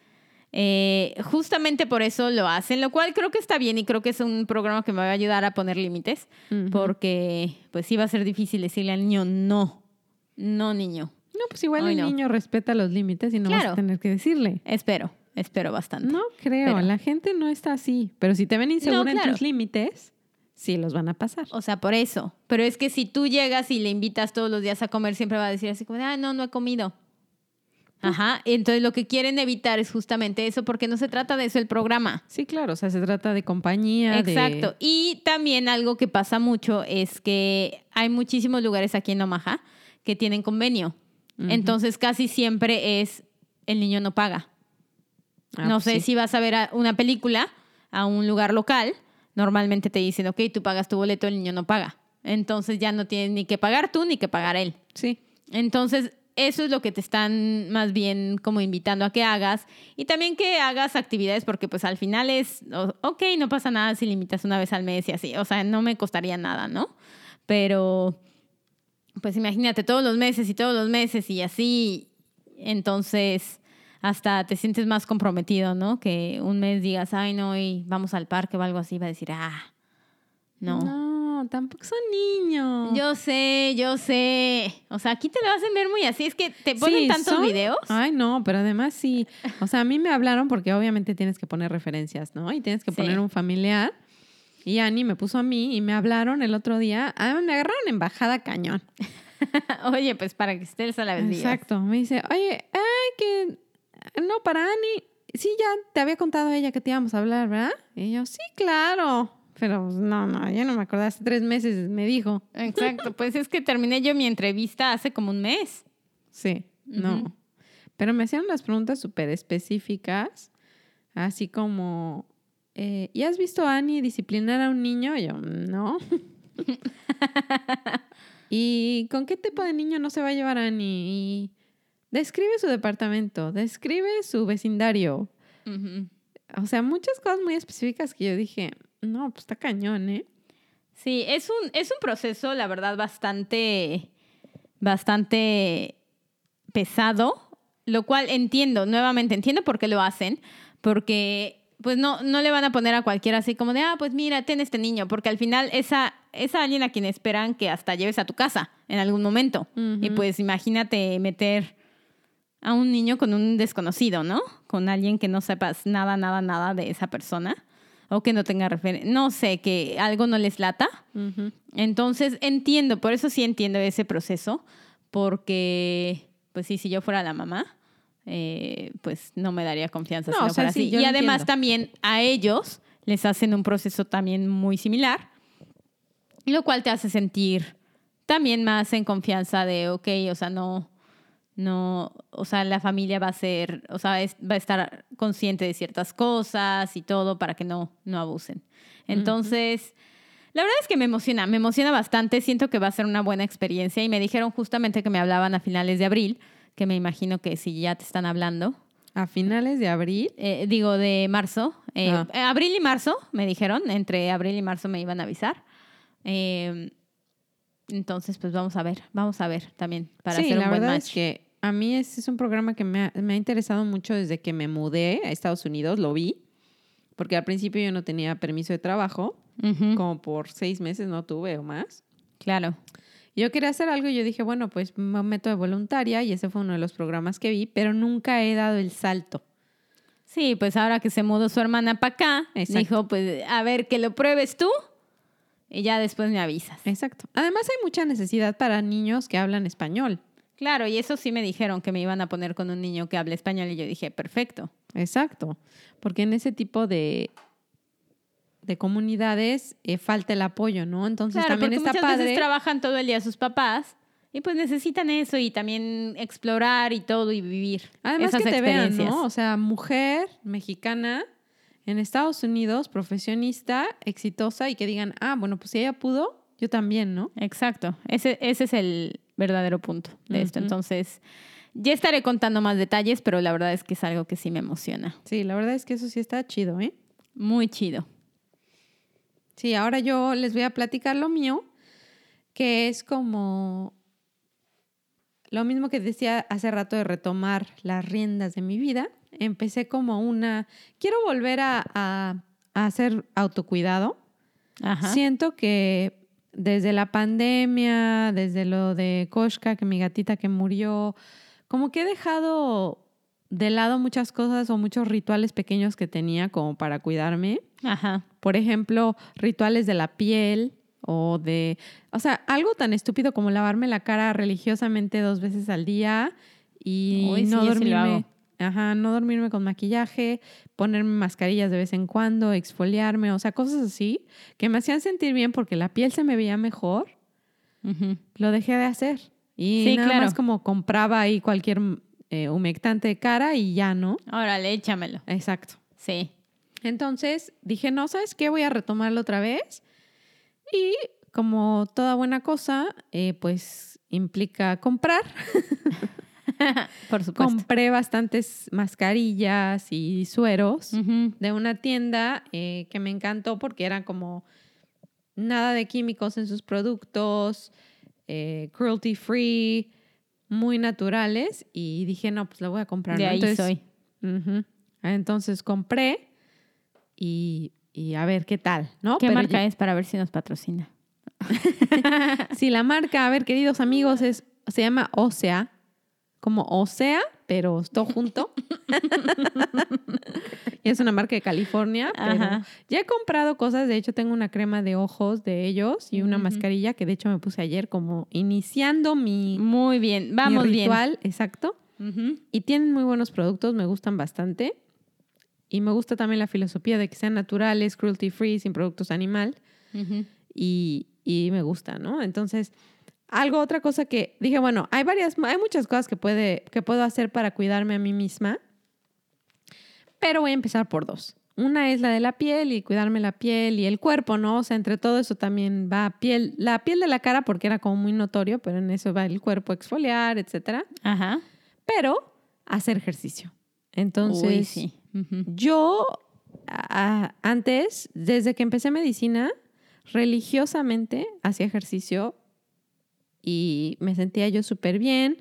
eh, justamente por eso lo hacen, lo cual creo que está bien y creo que es un programa que me va a ayudar a poner límites, porque pues sí va a ser difícil decirle al niño, no, no, niño. no, pues igual el no. niño respeta los límites y no vas Claro. a tener que decirle. Espero, espero bastante. No creo, Pero- la gente no está así. Pero si te ven insegura claro. en tus límites, sí los van a pasar. O sea, por eso. Pero es que si tú llegas y le invitas todos los días a comer, siempre va a decir así como, ah, no, no he comido. Ajá. Entonces lo que quieren evitar es justamente eso, porque no se trata de eso el programa. Sí, claro, o sea, se trata de compañía. de- Exacto. Y también algo que pasa mucho es que hay muchísimos lugares aquí en Omaha que tienen convenio. Entonces casi siempre es el niño no paga. Ah, no pues sé sí. si vas a ver a- una película a un lugar local, normalmente te dicen, ok, tú pagas tu boleto, el niño no paga. Entonces ya no tienes ni que pagar tú ni que pagar él. Sí. Entonces, eso es lo que te están más bien como invitando a que hagas. Y también que hagas actividades porque pues al final es, ok, no pasa nada si limitas una vez al mes y así. O sea, no me costaría nada, ¿no? Pero, pues imagínate todos los meses y todos los meses y así. Entonces, hasta te sientes más comprometido, ¿no? Que un mes digas, ay, no, y vamos al parque o algo así, va a decir, ah, no. No, tampoco son niños. Yo sé, yo sé. O sea, aquí te lo hacen ver muy así. Es que te ponen Sí, tantos son- videos. Ay, no, pero además sí. O sea, a mí me hablaron porque obviamente tienes que poner referencias, ¿no? Y tienes que Sí. poner un familiar. Y Ani me puso a mí y me hablaron el otro día. Ah, me agarraron en bajada cañón. Oye, pues para que estés a la vez. Exacto. Me dice, oye, ay, que. No, para Ani. Sí, ya te había contado a ella que te íbamos a hablar, ¿verdad? Y yo, sí, claro. Pero pues, no, no, ya no me acordaba. Hace tres meses me dijo. Exacto. Pues es que terminé yo mi entrevista hace como un mes. Sí, no. Pero me hacían unas preguntas súper específicas, así como, eh, ¿y has visto a Annie disciplinar a un niño? Y yo, no. ¿Y con qué tipo de niño no se va a llevar Annie? Y describe su departamento, describe su vecindario. O sea, muchas cosas muy específicas que yo dije, no, pues está cañón, ¿eh? Sí, es un, es un proceso, la verdad, bastante, bastante pesado, lo cual entiendo, nuevamente entiendo por qué lo hacen, porque pues no, no le van a poner a cualquiera así como de, ah, pues mira, ten este niño, porque al final esa, es alguien a quien esperan que hasta lleves a tu casa en algún momento. Y pues imagínate meter a un niño con un desconocido, ¿no? Con alguien que no sepas nada, nada, nada de esa persona. O que no tenga referencia. No sé, que algo no les lata. Entonces entiendo, por eso sí entiendo ese proceso. Porque, pues sí, si yo fuera la mamá, eh, pues no me daría confianza No, si o no sea, fuera sí, así. yo Y además entiendo. también a ellos les hacen un proceso también muy similar. Lo cual te hace sentir también más en confianza de, ok, o sea, no, no, o sea, la familia va a ser, o sea, es- va a estar consciente de ciertas cosas y todo para que no, no abusen. Entonces, la verdad es que me emociona, me emociona bastante, siento que va a ser una buena experiencia y me dijeron justamente que me hablaban a finales de abril, que me imagino que si ya te están hablando, A finales de abril. eh, digo de marzo, eh, Ah. eh, abril y marzo me dijeron, entre abril y marzo me iban a avisar. Eh, entonces, pues vamos a ver, vamos a ver también para sí, hacer un la buen verdad match. es que a mí ese es un programa que me ha, me ha interesado mucho desde que me mudé a Estados Unidos, lo vi, porque al principio yo no tenía permiso de trabajo, como por seis meses no tuve o más. Claro. Yo quería hacer algo y yo dije, bueno, pues me meto de voluntaria y ese fue uno de los programas que vi, pero nunca he dado el salto. Sí, pues ahora que se mudó su hermana para acá, Exacto. dijo, pues a ver, que lo pruebes tú y ya después me avisas. Exacto. Además hay mucha necesidad para niños que hablan español. Claro, y eso sí me dijeron que me iban a poner con un niño que hable español y yo dije, perfecto. Exacto. Porque en ese tipo de, de comunidades eh, falta el apoyo, ¿no? Entonces Claro, también porque está muchas padre. veces trabajan todo el día sus papás y pues necesitan eso y también explorar y todo y vivir Además esas que te vean. ¿no? O sea, mujer mexicana en Estados Unidos, profesionista, exitosa y que digan, ah, bueno, pues si ella pudo, yo también, ¿no? Exacto, ese, ese es el verdadero punto de esto. Entonces, ya estaré contando más detalles, pero la verdad es que es algo que sí me emociona. Sí, la verdad es que eso sí está chido, ¿eh? Muy chido. Sí, ahora yo les voy a platicar lo mío, que es como lo mismo que decía hace rato de retomar las riendas de mi vida. Empecé como una, quiero volver a, a- a hacer autocuidado. Ajá. Siento que desde la pandemia, desde lo de Koshka, que mi gatita que murió, como que he dejado de lado muchas cosas o muchos rituales pequeños que tenía como para cuidarme. Ajá. Por ejemplo, rituales de la piel o de, o sea, algo tan estúpido como lavarme la cara religiosamente dos veces al día y Uy, no sí dormirme. Ajá, no dormirme con maquillaje, ponerme mascarillas de vez en cuando, exfoliarme, o sea, cosas así que me hacían sentir bien porque la piel se me veía mejor. Lo dejé de hacer y Sí, nada claro. más como compraba ahí cualquier eh, humectante de cara y ya no. Órale, échamelo. Exacto. Sí. Entonces dije, no, ¿sabes qué? Voy a retomarlo otra vez. Y como toda buena cosa, eh, pues implica comprar. Por supuesto. compré bastantes mascarillas y sueros de una tienda eh, que me encantó porque eran como nada de químicos en sus productos, eh, cruelty free, muy naturales y dije, no, pues la voy a comprar. De ¿no? ahí Entonces, soy. Entonces compré y, y a ver qué tal, ¿no? ¿Qué Pero marca ya- es para ver si nos patrocina? Sí, la marca, a ver, queridos amigos, es, se llama Osea, como Osea, pero todo junto. y es una marca de California, pero Ajá. ya he comprado cosas, de hecho tengo una crema de ojos de ellos y una mascarilla que de hecho me puse ayer como iniciando mi, Muy bien, mi vamos ritual, exacto. bien. Ujú. Y tienen muy buenos productos, me gustan bastante. Y me gusta también la filosofía de que sean naturales, cruelty free, sin productos animal. Y, y me gusta, ¿no? Entonces, algo, otra cosa que dije, bueno, hay varias, hay muchas cosas que, puede, que puedo hacer para cuidarme a mí misma. Pero voy a empezar por dos. Una es la de la piel y cuidarme la piel y el cuerpo, ¿no? O sea, entre todo eso también va piel, la piel de la cara porque era como muy notorio, pero en eso va el cuerpo exfoliar, etcétera. Ajá. Pero hacer ejercicio. Entonces, Uy, sí. Yo a- antes, desde que empecé medicina, religiosamente hacía ejercicio y me sentía yo súper bien.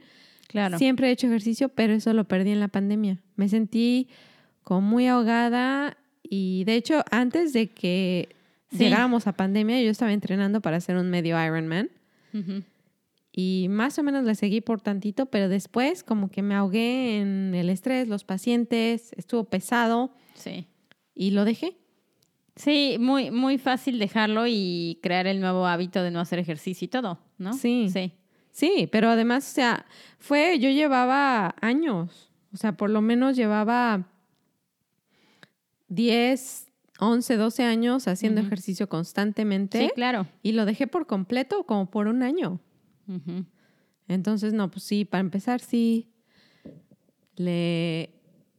Claro. Siempre he hecho ejercicio, pero eso lo perdí en la pandemia. Me sentí como muy ahogada y de hecho antes de que Sí. llegáramos a pandemia yo estaba entrenando para hacer un medio Ironman Ujú. y más o menos le seguí por tantito, pero después como que me ahogué en el estrés, los pacientes, estuvo pesado Sí. y lo dejé. Sí, muy, muy fácil dejarlo y crear el nuevo hábito de no hacer ejercicio y todo, ¿no? Sí. Sí. Sí, pero además, o sea, fue, yo llevaba años, o sea, por lo menos llevaba 10, 11, 12 años haciendo ejercicio constantemente Sí, claro. y lo dejé por completo como por un año. Entonces, no, pues sí, para empezar, sí, le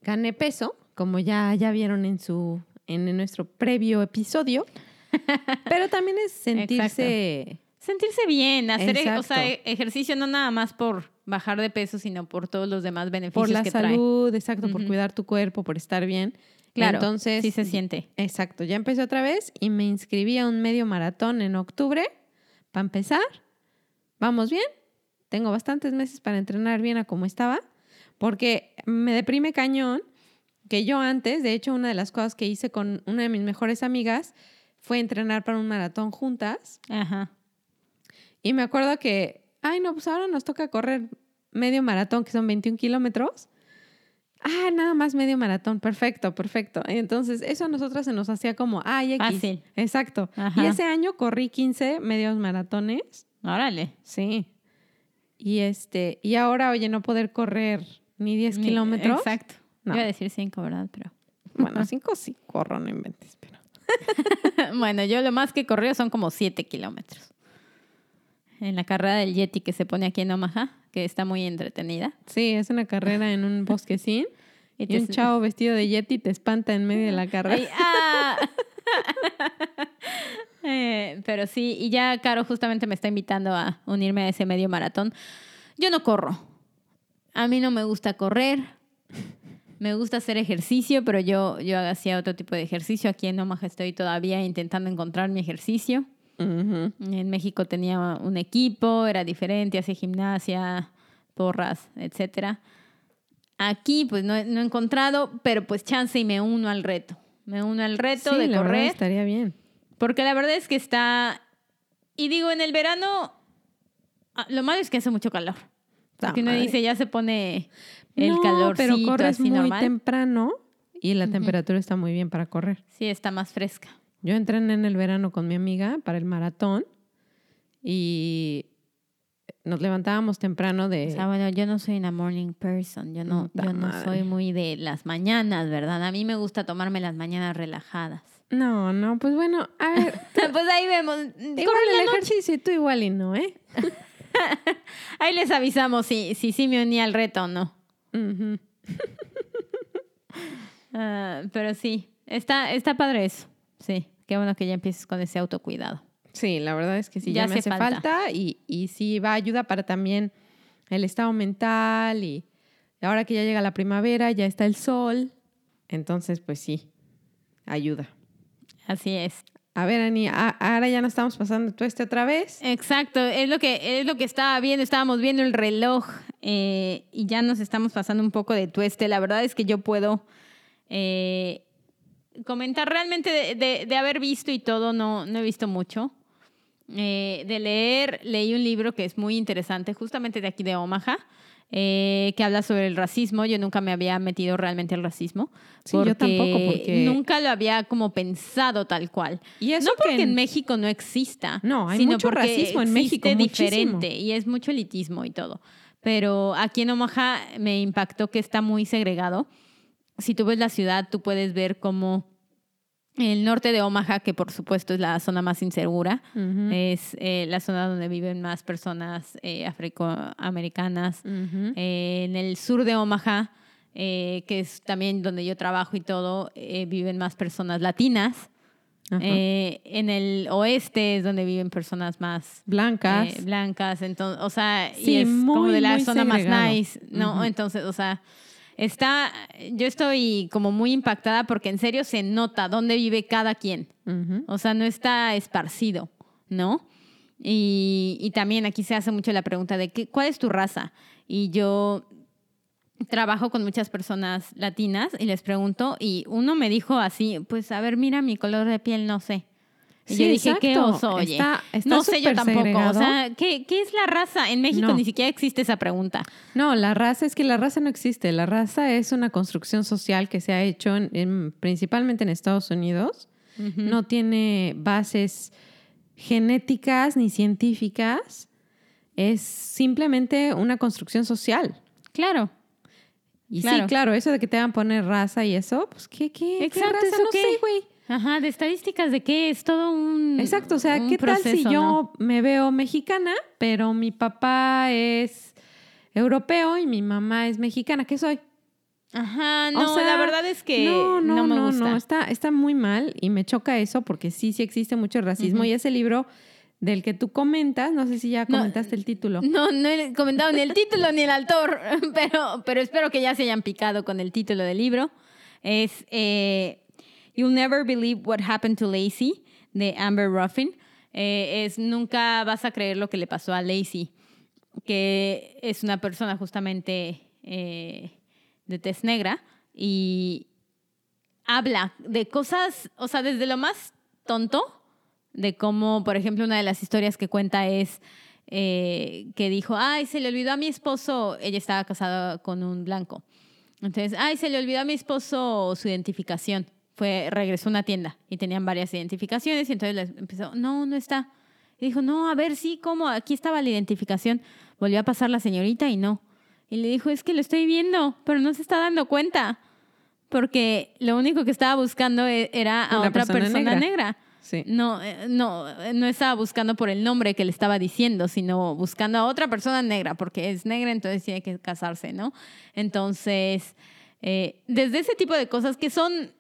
gané peso, como ya, ya vieron en su, en nuestro previo episodio, pero también es sentirse... Sentirse bien, hacer e- o Exacto. sea, ejercicio no nada más por bajar de peso, sino por todos los demás beneficios por la que trae. salud, exacto, por cuidar tu cuerpo, por estar bien. Claro. Entonces, sí se siente. exacto, ya empecé otra vez y me inscribí a un medio maratón en octubre. Para empezar, vamos bien. Tengo bastantes meses para entrenar bien a como estaba, porque me deprime cañón que yo antes, de hecho, una de las cosas que hice con una de mis mejores amigas fue entrenar para un maratón juntas. Ajá. Y me acuerdo que, ay, no, pues ahora nos toca correr medio maratón, que son 21 kilómetros. Ah, nada más medio maratón, perfecto, perfecto. Entonces eso a nosotras se nos hacía como, ay, X. Fácil. Exacto. Ajá. Y ese año corrí 15 medios maratones. Órale. Sí. Y este, y ahora, oye, no poder correr ni 10 Ni- kilómetros. Exacto. No. Iba a decir cinco, ¿verdad? Pero. Bueno, 5 sí corro, no inventes, pero. bueno, yo lo más que he corrido son como siete kilómetros. En la carrera del Yeti que se pone aquí en Omaha, que está muy entretenida. Sí, es una carrera en un bosquecín. Y un chavo vestido de yeti te espanta en medio de la carrera. Ay, ah. Eh, pero sí, y ya Caro justamente me está invitando a unirme a ese medio maratón. Yo no corro. A mí no me gusta correr. Me gusta hacer ejercicio, pero yo, yo hacía otro tipo de ejercicio. Aquí en Omaha estoy todavía intentando encontrar mi ejercicio. Ujú. En México tenía un equipo, era diferente, hacía gimnasia, porras, etcétera. Aquí pues no, he- no he encontrado, pero pues chance y me uno al reto. Me uno al reto Sí, de la correr. estaría bien. Porque la verdad es que está... Y digo, en el verano, ah, lo malo es que hace mucho calor. Porque uno dice, ya se pone el no, calor pero corres así muy normal. temprano y la temperatura está muy bien para correr. Sí, está más fresca. Yo entrené en el verano con mi amiga para el maratón y nos levantábamos temprano de... O sea, bueno, yo no soy una morning person. Yo no, yo no madre. soy muy de las mañanas, ¿verdad? A mí me gusta tomarme las mañanas relajadas. No, no, pues bueno, a ver, pues ahí vemos. igual el noche. ejercicio y tú igual y no, ¿eh? Ahí les avisamos si si, sí me uní al reto o no. Ah, pero sí, está, está padre eso. Sí, qué bueno que ya empieces con ese autocuidado. Sí, la verdad es que sí, Ya ya, me hace falta. falta, y, y sí va ayuda para también el estado mental y ahora que ya llega la primavera, ya está el sol. Entonces, pues sí, ayuda. Así es. A ver, Ani, ahora ya nos estamos pasando tú este otra vez. Exacto, es lo que, es lo que estaba viendo, estábamos viendo el reloj eh, y ya nos estamos pasando un poco de tueste. La verdad es que yo puedo eh, comentar realmente de, haber visto y todo, no, no he visto mucho. Eh, de leer, leí un libro que es muy interesante, justamente de aquí de Omaha, eh, que habla sobre el racismo. Yo nunca me había metido realmente al racismo. Sí, yo tampoco, porque nunca lo había como pensado tal cual. Y eso no porque en... México no exista. No, hay mucho racismo en México, diferente y es mucho elitismo y todo. Pero aquí en Omaha me impactó que está muy segregado. Si tú ves la ciudad, tú puedes ver cómo el norte de Omaha, que por supuesto es la zona más insegura, es eh, la zona donde viven más personas eh, afroamericanas. Eh, en el sur de Omaha, que es también donde yo trabajo y todo, viven más personas latinas. en el oeste es donde viven personas más blancas. blancas, entonces, o sea, y es como de la zona más nice, ¿no? Entonces, o sea, está, yo estoy como muy impactada porque en serio se nota dónde vive cada quien. O sea, no está esparcido, ¿no? Y, y, también aquí se hace mucho la pregunta de qué, cuál es tu raza. Y yo trabajo con muchas personas latinas y les pregunto y uno me dijo así, pues a ver, mira mi color de piel, no sé. Y yo dije, ¿qué oso, oye? no sé yo tampoco. O sea, ¿qué, ¿qué, es la raza? En México ni siquiera existe esa pregunta. No, la raza es que la raza no existe. La raza es una construcción social que se ha hecho en, principalmente en Estados Unidos. No tiene bases genéticas ni científicas. Es simplemente una construcción social. Claro. Y sí, claro, eso de que te hagan poner raza y eso, pues, ¿qué, qué, Exacto, ¿qué raza? no sé, güey. Ajá, de estadísticas de qué es todo un. Exacto, o sea, ¿qué tal si yo me veo mexicana, pero mi papá es europeo y mi mamá es mexicana? ¿Qué soy? Ajá, no, la verdad es que no, no, no me no, gusta. no, está, está muy mal y me choca eso porque sí, sí existe mucho racismo y ese libro del que tú comentas, no sé si ya comentaste el título. No, no he comentado ni el título ni el autor, pero, pero espero que ya se hayan picado con el título del libro. Es eh, You'll Never Believe What Happened to Lacey, de Amber Ruffin. Eh, es Nunca vas a creer lo que le pasó a Lacey, que es una persona justamente eh, de tez negra y habla de cosas, o sea, desde lo más tonto, de cómo, por ejemplo, una de las historias que cuenta es eh, que dijo, ay, se le olvidó a mi esposo, ella estaba casada con un blanco. Entonces, ay, se le olvidó a mi esposo su identificación fue, regresó a una tienda y tenían varias identificaciones y entonces les empezó, no, no está. Y dijo, no, a ver, sí, ¿cómo? Aquí estaba la identificación. Volvió a pasar la señorita y no. Y le dijo, es que lo estoy viendo, pero no se está dando cuenta. Porque lo único que estaba buscando e, era a otra persona, negra. Sí. No, eh, no, no estaba buscando por el nombre que le estaba diciendo, sino buscando a otra persona negra, porque es negra, entonces tiene que casarse, ¿no? Entonces, eh, desde ese tipo de cosas que son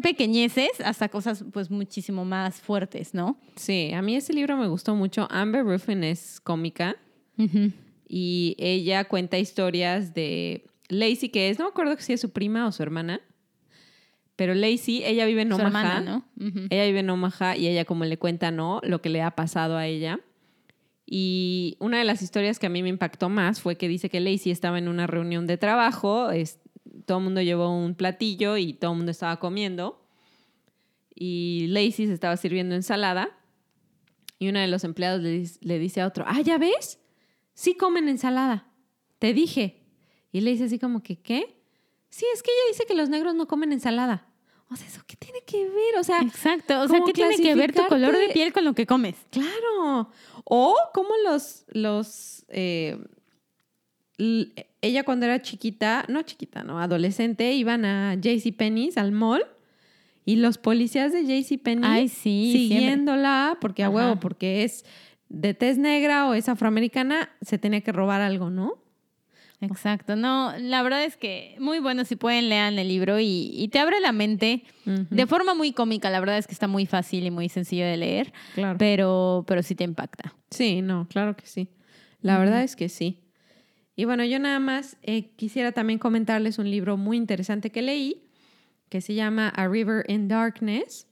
pequeñeces hasta cosas pues muchísimo más fuertes, ¿no? Sí, a mí ese libro me gustó mucho. Amber Ruffin es cómica y ella cuenta historias de Lacey, que es, no me acuerdo si es su prima o su hermana, pero Lacey, ella vive en Omaha, ¿no? Ella vive en Omaha y ella como le cuenta, ¿no? Lo que le ha pasado a ella. Y una de las historias que a mí me impactó más fue que dice que Lacey estaba en una reunión de trabajo, todo el mundo llevó un platillo y todo el mundo estaba comiendo. Y Lacey se estaba sirviendo ensalada. Y uno de los empleados le, dice a otro, ah, ¿ya ves? Sí comen ensalada. Te dije. Y le dice así como que, ¿qué? Sí, es que ella dice que los negros no comen ensalada. O sea, ¿eso qué tiene que ver? O sea, exacto. O sea, ¿qué tiene que ver tu color de piel con lo que comes? Claro. O cómo los, los eh, ella cuando era chiquita, no chiquita, no, adolescente, iban a JCPenney's, al mall, y los policías de JCPenney sí, siguiéndola, porque a huevo, porque es de tez negra o es afroamericana, se tenía que robar algo, ¿no? Exacto, no, la verdad es que muy bueno si pueden lean el libro y, te abre la mente de forma muy cómica, la verdad es que está muy fácil y muy sencillo de leer, pero, pero sí te impacta. Sí, no, claro que sí, la verdad es que sí. Y bueno, yo nada más eh, quisiera también comentarles un libro muy interesante que leí, que se llama A River in Darkness.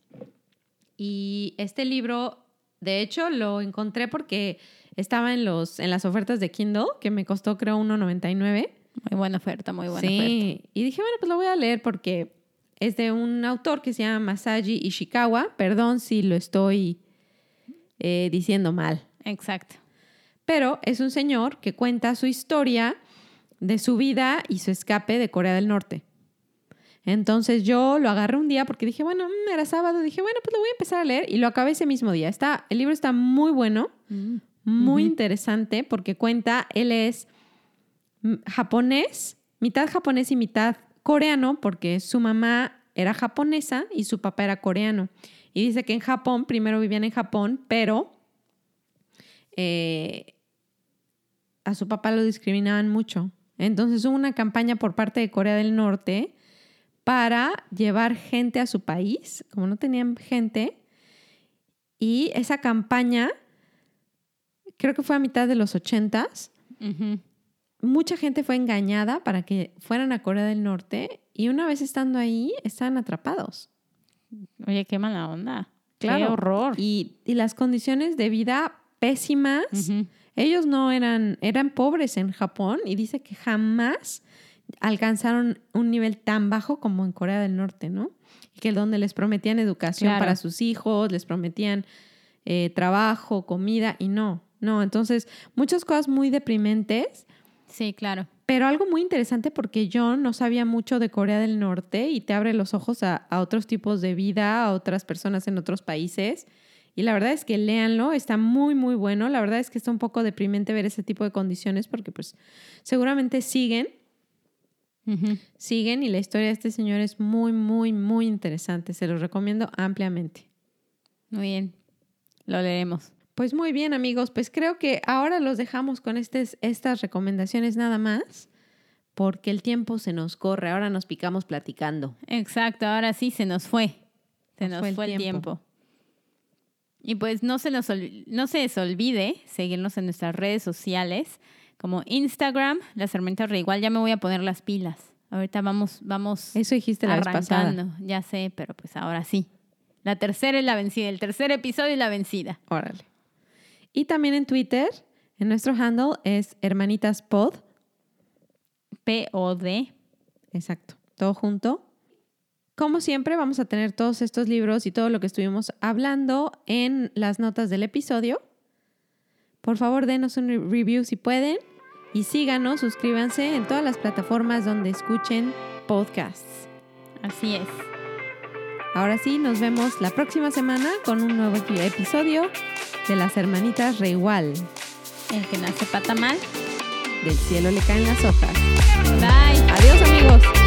Y este libro, de hecho, lo encontré porque estaba en, los, en las ofertas de Kindle, que me costó creo 1.99. Muy buena oferta, muy buena sí. oferta. Y dije, bueno, pues lo voy a leer porque es de un autor que se llama Masaji Ishikawa. Perdón si lo estoy eh, diciendo mal. Exacto. Pero es un señor que cuenta su historia de su vida y su escape de Corea del Norte. Entonces yo lo agarré un día porque dije, bueno, mm, era sábado, dije, bueno, pues lo voy a empezar a leer y lo acabé ese mismo día. Está, el libro está muy bueno, muy interesante porque cuenta, él es mm, japonés, mitad japonés y mitad coreano porque su mamá era japonesa y su papá era coreano. Y dice que en Japón, primero vivían en Japón, pero eh, a su papá lo discriminaban mucho. Entonces hubo una campaña por parte de Corea del Norte para llevar gente a su país, como no tenían gente. Y esa campaña, creo que fue a mitad de los ochentas, mucha gente fue engañada para que fueran a Corea del Norte y una vez estando ahí, estaban atrapados. Oye, qué mala onda. Claro. Qué horror. Y, y las condiciones de vida pésimas. Ellos no eran, eran pobres en Japón y dice que jamás alcanzaron un nivel tan bajo como en Corea del Norte, ¿no? Y que donde les prometían educación Claro. para sus hijos, les prometían eh, trabajo, comida y no, no. Entonces, muchas cosas muy deprimentes, Sí, claro. pero algo muy interesante porque yo no sabía mucho de Corea del Norte y te abre los ojos a, a otros tipos de vida, a otras personas en otros países. Y la verdad es que léanlo, está muy, muy bueno. La verdad es que está un poco deprimente ver ese tipo de condiciones porque pues seguramente siguen, siguen y la historia de este señor es muy, muy, muy interesante. Se los recomiendo ampliamente. Muy bien. Lo leeremos. Pues muy bien amigos, pues creo que ahora los dejamos con estes- estas recomendaciones nada más porque el tiempo se nos corre, ahora nos picamos platicando. Exacto, ahora sí se nos fue. Se Nos nos, fue el fue, el tiempo. Y pues no se, nos no se les olvide seguirnos en nuestras redes sociales como Instagram, las herramientas igual ya me voy a poner las pilas. Ahorita vamos, vamos Eso dijiste la vez pasada. arrancando, ya sé, pero pues ahora sí. La tercera es la vencida, el tercer episodio es la vencida. Órale. Y también en Twitter, en nuestro handle es hermanitaspod. P-O-D. Exacto. Todo junto. Como siempre, vamos a tener todos estos libros y todo lo que estuvimos hablando en las notas del episodio. Por favor, denos un re- review si pueden y síganos, suscríbanse en todas las plataformas donde escuchen podcasts. Así es. Ahora sí, nos vemos la próxima semana con un nuevo epi- episodio de las hermanitas Reigual. El que nace pata mal. Del cielo le caen las hojas. Bye. Adiós amigos.